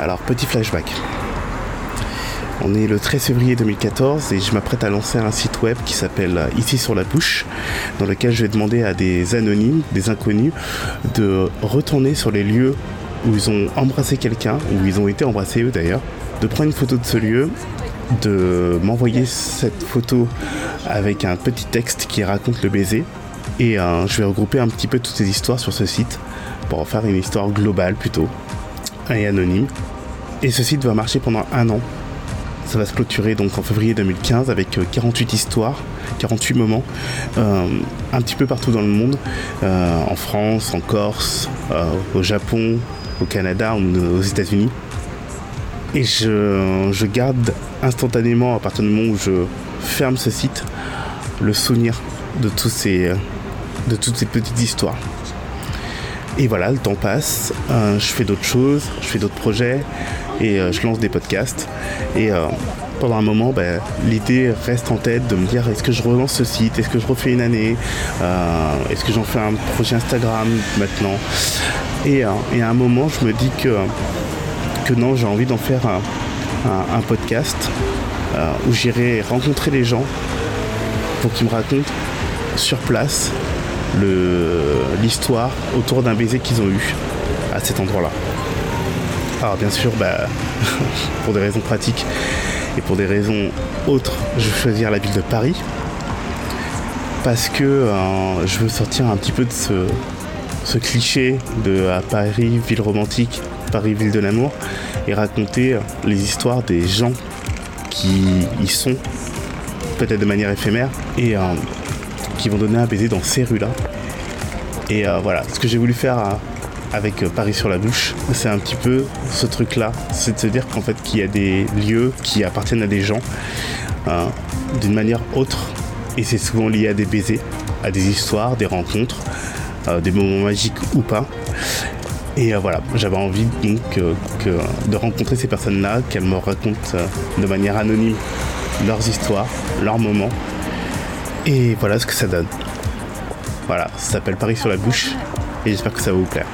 Alors, petit flashback. On est le 13 février 2014 et je m'apprête à lancer un site web qui s'appelle Ici sur la bouche, dans lequel je vais demander à des anonymes, des inconnus, de retourner sur les lieux où ils ont embrassé quelqu'un, où ils ont été embrassés eux d'ailleurs, de prendre une photo de ce lieu, de m'envoyer cette photo avec un petit texte qui raconte le baiser. Et euh, je vais regrouper un petit peu toutes ces histoires sur ce site pour en faire une histoire globale plutôt et anonyme. Et ce site va marcher pendant un an. Ça va se clôturer donc en février 2015 avec 48 euh, histoires, 48 moments, euh, un petit peu partout dans le monde, en France, en Corse, au Japon, au Canada, aux États-Unis. Et je, garde instantanément, à partir du moment où je ferme ce site, le souvenir de, ces, de toutes ces petites histoires. Et voilà, le temps passe, euh, je fais d'autres choses, je fais d'autres projets et euh, je lance des podcasts. Et euh, pendant un moment, ben, l'idée reste en tête de me dire est-ce que je relance ce site, est-ce que je refais une année, est-ce que j'en fais un projet Instagram maintenant? Et, à un moment, je me dis que que non, j'ai envie d'en faire un, podcast où j'irai rencontrer les gens pour qu'ils me racontent sur place l'histoire autour d'un baiser qu'ils ont eu à cet endroit-là. Alors bien sûr, bah, pour des raisons pratiques et pour des raisons autres, je vais choisir la ville de Paris parce que euh, je veux sortir un petit peu de ce, cliché de à Paris, ville romantique, Paris, ville de l'amour, et raconter les histoires des gens qui y sont, peut-être de manière éphémère, et euh, qui vont donner un baiser dans ces rues-là. Et euh, voilà, ce que j'ai voulu faire euh, avec Paris sur la bouche, c'est un petit peu ce truc-là, c'est de se dire qu'en fait qu'il y a des lieux qui appartiennent à des gens d'une manière autre, et c'est souvent lié à des baisers, à des histoires, des rencontres, des moments magiques ou pas. Et euh, voilà, j'avais envie donc de rencontrer ces personnes-là, qu'elles me racontent euh, de manière anonyme leurs histoires, leurs moments. Et voilà ce que ça donne. Voilà, ça s'appelle Paris sur la bouche et j'espère que ça va vous plaire.